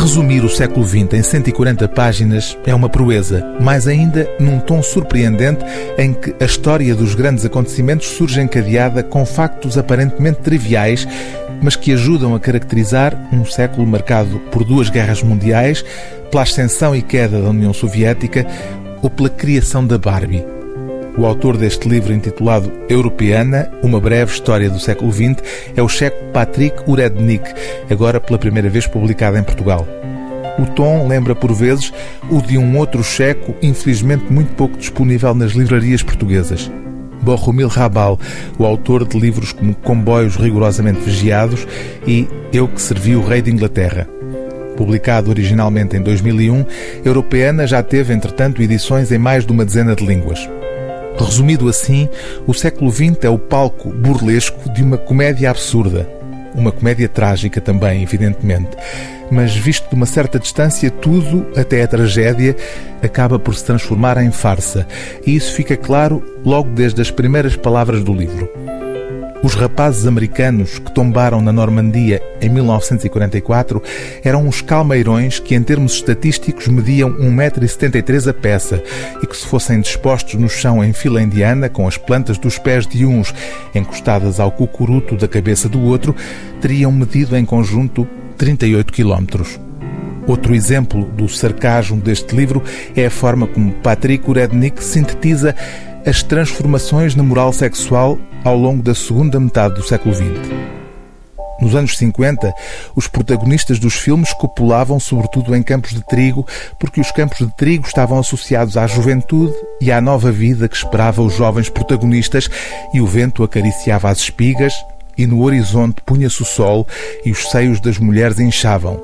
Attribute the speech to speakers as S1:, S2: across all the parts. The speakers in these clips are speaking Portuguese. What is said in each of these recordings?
S1: Resumir o século XX em 140 páginas é uma proeza, mais ainda num tom surpreendente em que a história dos grandes acontecimentos surge encadeada com factos aparentemente triviais, mas que ajudam a caracterizar um século marcado por duas guerras mundiais, pela ascensão e queda da União Soviética ou pela criação da Barbie. O autor deste livro intitulado Europeana, uma breve história do século XX, é o checo Patrick Urednik, agora pela primeira vez publicado em Portugal. O tom lembra por vezes o de um outro checo, infelizmente muito pouco disponível nas livrarias portuguesas. Bohumil Rabal, o autor de livros como Comboios Rigorosamente Vigiados e Eu que Servi o Rei de Inglaterra. Publicado originalmente em 2001, Europeana já teve, entretanto, edições em mais de uma dezena de línguas. Resumido assim, o século XX é o palco burlesco de uma comédia absurda. Uma comédia trágica também, evidentemente. Mas visto de uma certa distância, tudo, até a tragédia, acaba por se transformar em farsa. E isso fica claro logo desde as primeiras palavras do livro. Os rapazes americanos que tombaram na Normandia em 1944 eram uns calmeirões que, em termos estatísticos, mediam 1,73m a peça e que, se fossem dispostos no chão em fila indiana, com as plantas dos pés de uns encostadas ao cucuruto da cabeça do outro, teriam medido em conjunto 38 quilómetros. Outro exemplo do sarcasmo deste livro é a forma como Patrick Urednik sintetiza as transformações na moral sexual ao longo da segunda metade do século XX. Nos anos 50, os protagonistas dos filmes copulavam sobretudo em campos de trigo, porque os campos de trigo estavam associados à juventude e à nova vida que esperava os jovens protagonistas, e o vento acariciava as espigas, e no horizonte punha-se o sol e os seios das mulheres inchavam.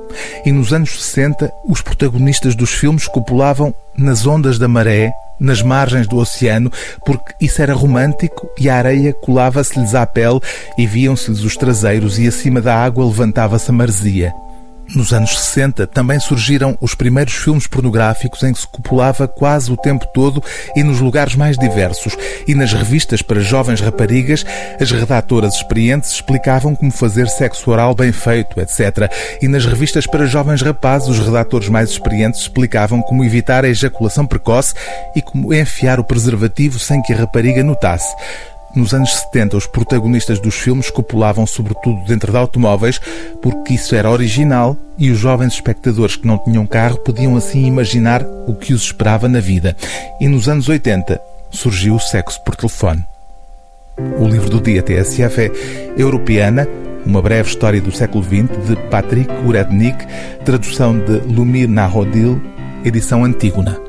S1: E nos anos 60, os protagonistas dos filmes copulavam nas ondas da maré, nas margens do oceano, porque isso era romântico e a areia colava-se-lhes à pele e viam-se-lhes os traseiros e acima da água levantava-se a maresia. Nos anos 60 também surgiram os primeiros filmes pornográficos em que se copulava quase o tempo todo e nos lugares mais diversos. E nas revistas para jovens raparigas, as redatoras experientes explicavam como fazer sexo oral bem feito, etc. E nas revistas para jovens rapazes, os redatores mais experientes explicavam como evitar a ejaculação precoce e como enfiar o preservativo sem que a rapariga notasse. Nos anos 70, os protagonistas dos filmes copulavam sobretudo dentro de automóveis porque isso era original e os jovens espectadores que não tinham carro podiam assim imaginar o que os esperava na vida. E nos anos 80 surgiu o sexo por telefone. O livro do dia TSF é Europeana, uma breve história do século XX, de Patrick Urednik, tradução de Lumir Narodil, edição Antígona.